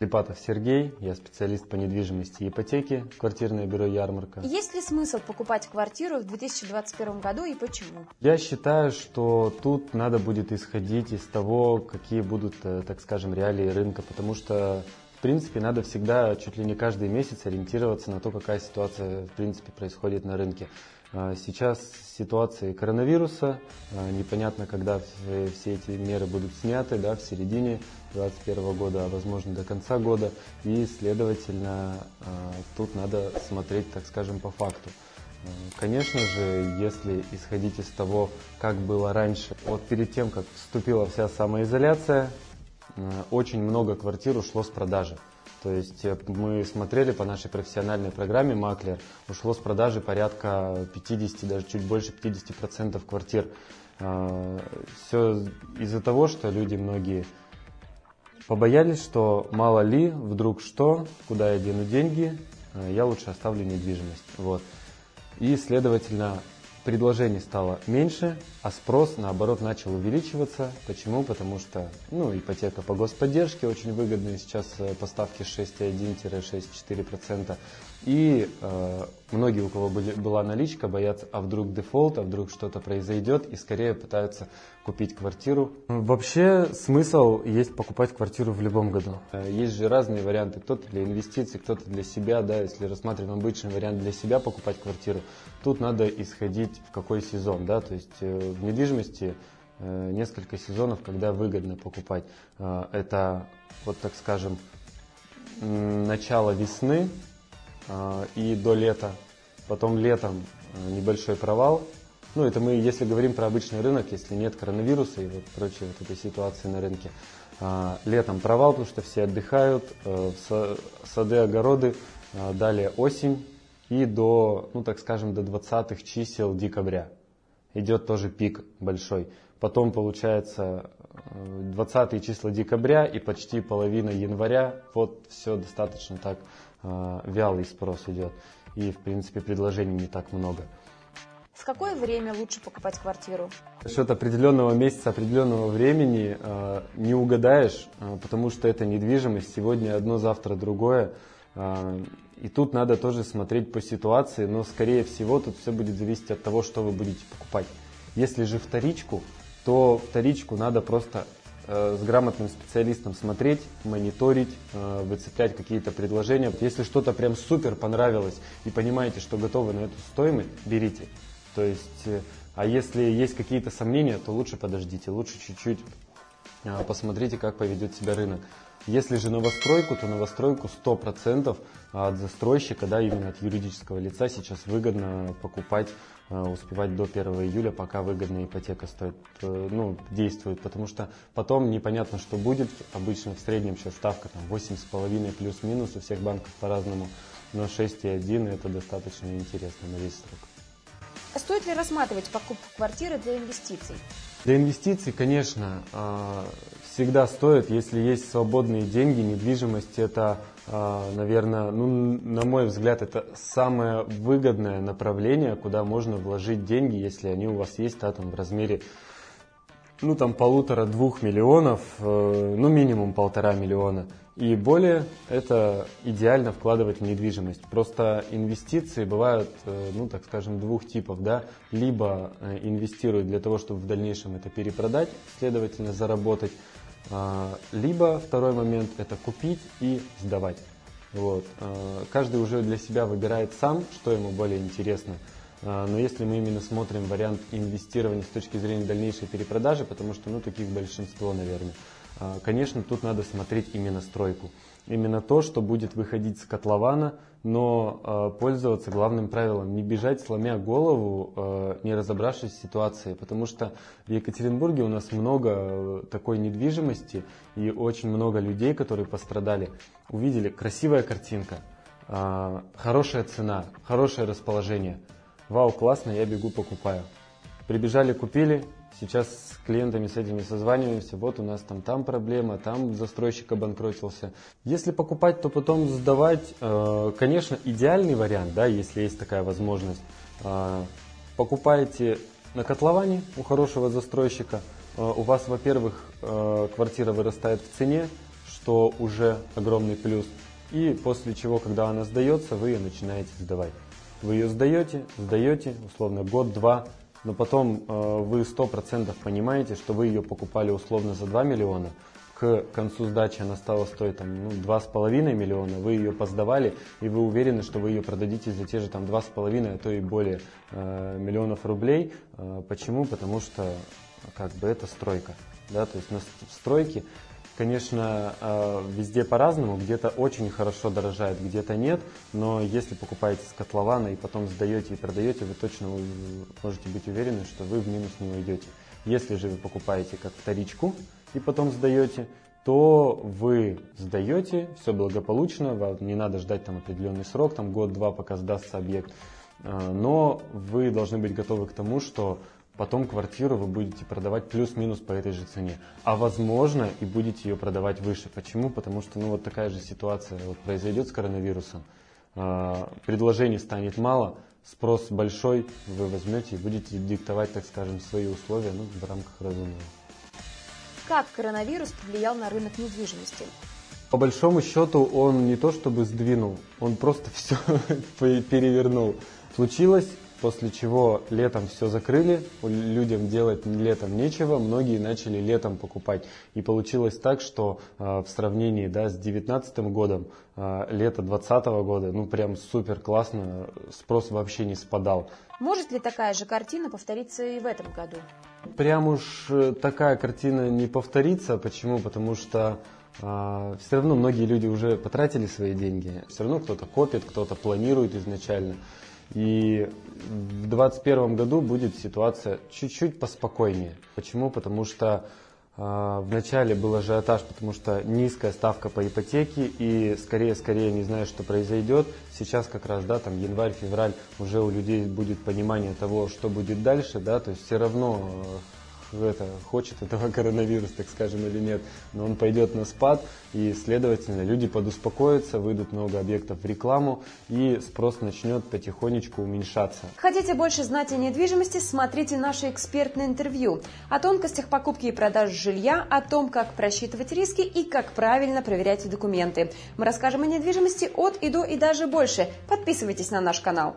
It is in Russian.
Липатов Сергей, я специалист по недвижимости и ипотеке, квартирное бюро «Ярмарка». Есть ли смысл покупать квартиру в 2021 году и почему? Я считаю, что тут надо будет исходить из того, какие будут, э, так скажем, реалии рынка, потому что в принципе, надо всегда, чуть ли не каждый месяц, ориентироваться на то, какая ситуация, в принципе, происходит на рынке. А, сейчас ситуация коронавируса, а, непонятно, когда все эти меры будут сняты, да, в середине 2021 года, а возможно до конца года, и, следовательно, а, тут надо смотреть, так скажем, по факту. Конечно же, если исходить из того, как было раньше, вот перед тем, как вступила вся самоизоляция, очень много квартир ушло с продажи. То есть э, мы смотрели по нашей профессиональной программе «Маклер», ушло с продажи порядка 50, даже чуть больше 50% квартир. Э, Все из-за того, что люди многие побоялись, что мало ли, вдруг что, куда я дену деньги, я лучше оставлю недвижимость. Вот. И, следовательно, предложений стало меньше, а спрос, наоборот, начал увеличиваться. Почему? Потому что ну, ипотека по господдержке очень выгодная. Сейчас э, поставки 6,1-6,4%. И э, многие, у кого были, была наличка, боятся, а вдруг дефолт, а вдруг что-то произойдет, и скорее пытаются купить квартиру. Вообще смысл есть покупать квартиру в любом году. Э, есть же разные варианты. Кто-то для инвестиций, кто-то для себя. Да, если рассматриваем обычный вариант для себя покупать квартиру, тут надо исходить в какой сезон. Да? То есть э, в недвижимости э, несколько сезонов, когда выгодно покупать. Это, вот так скажем, начало весны, и до лета. Потом летом э, небольшой провал. Ну, это мы, если говорим про обычный рынок, если нет коронавируса и вот прочей вот этой ситуации на рынке. А, летом провал, потому что все отдыхают, э, сады, огороды, а, далее осень и до, ну, так скажем, до 20 чисел декабря. Идет тоже пик большой. Потом получается 20 э, числа декабря и почти половина января. Вот все достаточно так вялый спрос идет. И, в принципе, предложений не так много. В какое время лучше покупать квартиру? Счет определенного месяца, определенного времени э, не угадаешь, э, потому что это недвижимость. Сегодня одно, завтра другое. Э, и тут надо тоже смотреть по ситуации, но, скорее всего, тут все будет зависеть от того, что вы будете покупать. Если же вторичку, то вторичку надо просто Э, с грамотным специалистом смотреть, мониторить, э, выцеплять какие-то предложения. Если что-то прям супер понравилось и понимаете, что готовы на эту стоимость, берите. То есть, э, а если есть какие-то сомнения, то лучше подождите, лучше чуть-чуть посмотрите, как поведет себя рынок. Если же новостройку, то новостройку 100% от застройщика, да, именно от юридического лица сейчас выгодно покупать, э, успевать до 1 июля, пока выгодная ипотека стоит, э, ну, действует, потому что потом непонятно, что будет. Обычно в среднем сейчас ставка там 8,5 плюс-минус, у всех банков по-разному, но 6,1 это достаточно интересно на весь срок. А стоит ли рассматривать покупку квартиры для инвестиций? Для инвестиций, конечно, а, всегда стоит, если есть свободные деньги, недвижимость это, а, наверное, ну, на мой взгляд, это самое выгодное направление, куда можно вложить деньги, если они у вас есть да, там, в размере ну там полутора-двух миллионов, э, ну минимум полтора миллиона. И более это идеально вкладывать в недвижимость. Просто инвестиции бывают, э, ну так скажем, двух типов. Да? Либо э, инвестируют для того, чтобы в дальнейшем это перепродать, следовательно заработать. А, либо второй момент это купить и сдавать. Вот. Каждый уже для себя выбирает сам, что ему более интересно. А, но если мы именно смотрим вариант инвестирования с точки зрения дальнейшей перепродажи, потому что ну, таких большинство, наверное, а, конечно, тут надо смотреть именно стройку. Именно то, что будет выходить с котлована, но э, пользоваться главным правилом, не бежать, сломя голову, э, не разобравшись в ситуации. Потому что в Екатеринбурге у нас много такой недвижимости и очень много людей, которые пострадали. Увидели красивая картинка, э, хорошая цена, хорошее расположение – Вау, классно, я бегу, покупаю. Прибежали, купили, сейчас с клиентами с этими созваниваемся, вот у нас там там проблема, там застройщик обанкротился. Если покупать, то потом сдавать, э, конечно, идеальный вариант, да, если есть такая возможность. Э, покупаете на котловане у хорошего застройщика, э, у вас, во-первых, квартира вырастает в цене, что уже огромный плюс. И после чего, когда она сдается, вы ее начинаете сдавать. Вы ее сдаете, сдаете, условно, год-два, но потом э, вы 100% понимаете, что вы ее покупали условно за 2 миллиона, к концу сдачи она стала стоить там, ну, 2,5 миллиона, вы ее поздавали, и вы уверены, что вы ее продадите за те же там 2,5, а то и более э, миллионов рублей. Э, почему? Потому что как бы это стройка. Да? То есть на стройке Конечно, э, везде по-разному, где-то очень хорошо дорожает, где-то нет, но если покупаете с котлована и потом сдаете и продаете, вы точно можете быть уверены, что вы в минус не уйдете. Если же вы покупаете как вторичку и потом сдаете, то вы сдаете, все благополучно, вам не надо ждать там определенный срок, там год-два, пока сдастся объект, э, но вы должны быть готовы к тому, что потом квартиру вы будете продавать плюс-минус по этой же цене. А возможно и будете ее продавать выше. Почему? Потому что ну, вот такая же ситуация вот произойдет с коронавирусом. А, предложений станет мало, спрос большой, вы возьмете и будете диктовать, так скажем, свои условия ну, в рамках разумного. Как коронавирус повлиял на рынок недвижимости? По большому счету он не то чтобы сдвинул, он просто все перевернул. Случилось После чего летом все закрыли, людям делать летом нечего, многие начали летом покупать. И получилось так, что э, в сравнении да, с 2019 годом, э, лето 2020 года, ну прям супер классно, спрос вообще не спадал. Может ли такая же картина повториться и в этом году? Прям уж э, такая картина не повторится. Почему? Потому что э, все равно многие люди уже потратили свои деньги. Все равно кто-то копит, кто-то планирует изначально. И в 2021 году будет ситуация чуть-чуть поспокойнее. Почему? Потому что э, в начале был ажиотаж, потому что низкая ставка по ипотеке и скорее-скорее не знаю, что произойдет. Сейчас как раз, да, там январь-февраль уже у людей будет понимание того, что будет дальше, да, то есть все равно это, хочет этого коронавирус, так скажем, или нет, но он пойдет на спад, и, следовательно, люди подуспокоятся, выйдут много объектов в рекламу, и спрос начнет потихонечку уменьшаться. Хотите больше знать о недвижимости, смотрите наше экспертное интервью о тонкостях покупки и продажи жилья, о том, как просчитывать риски и как правильно проверять документы. Мы расскажем о недвижимости от и до и даже больше. Подписывайтесь на наш канал.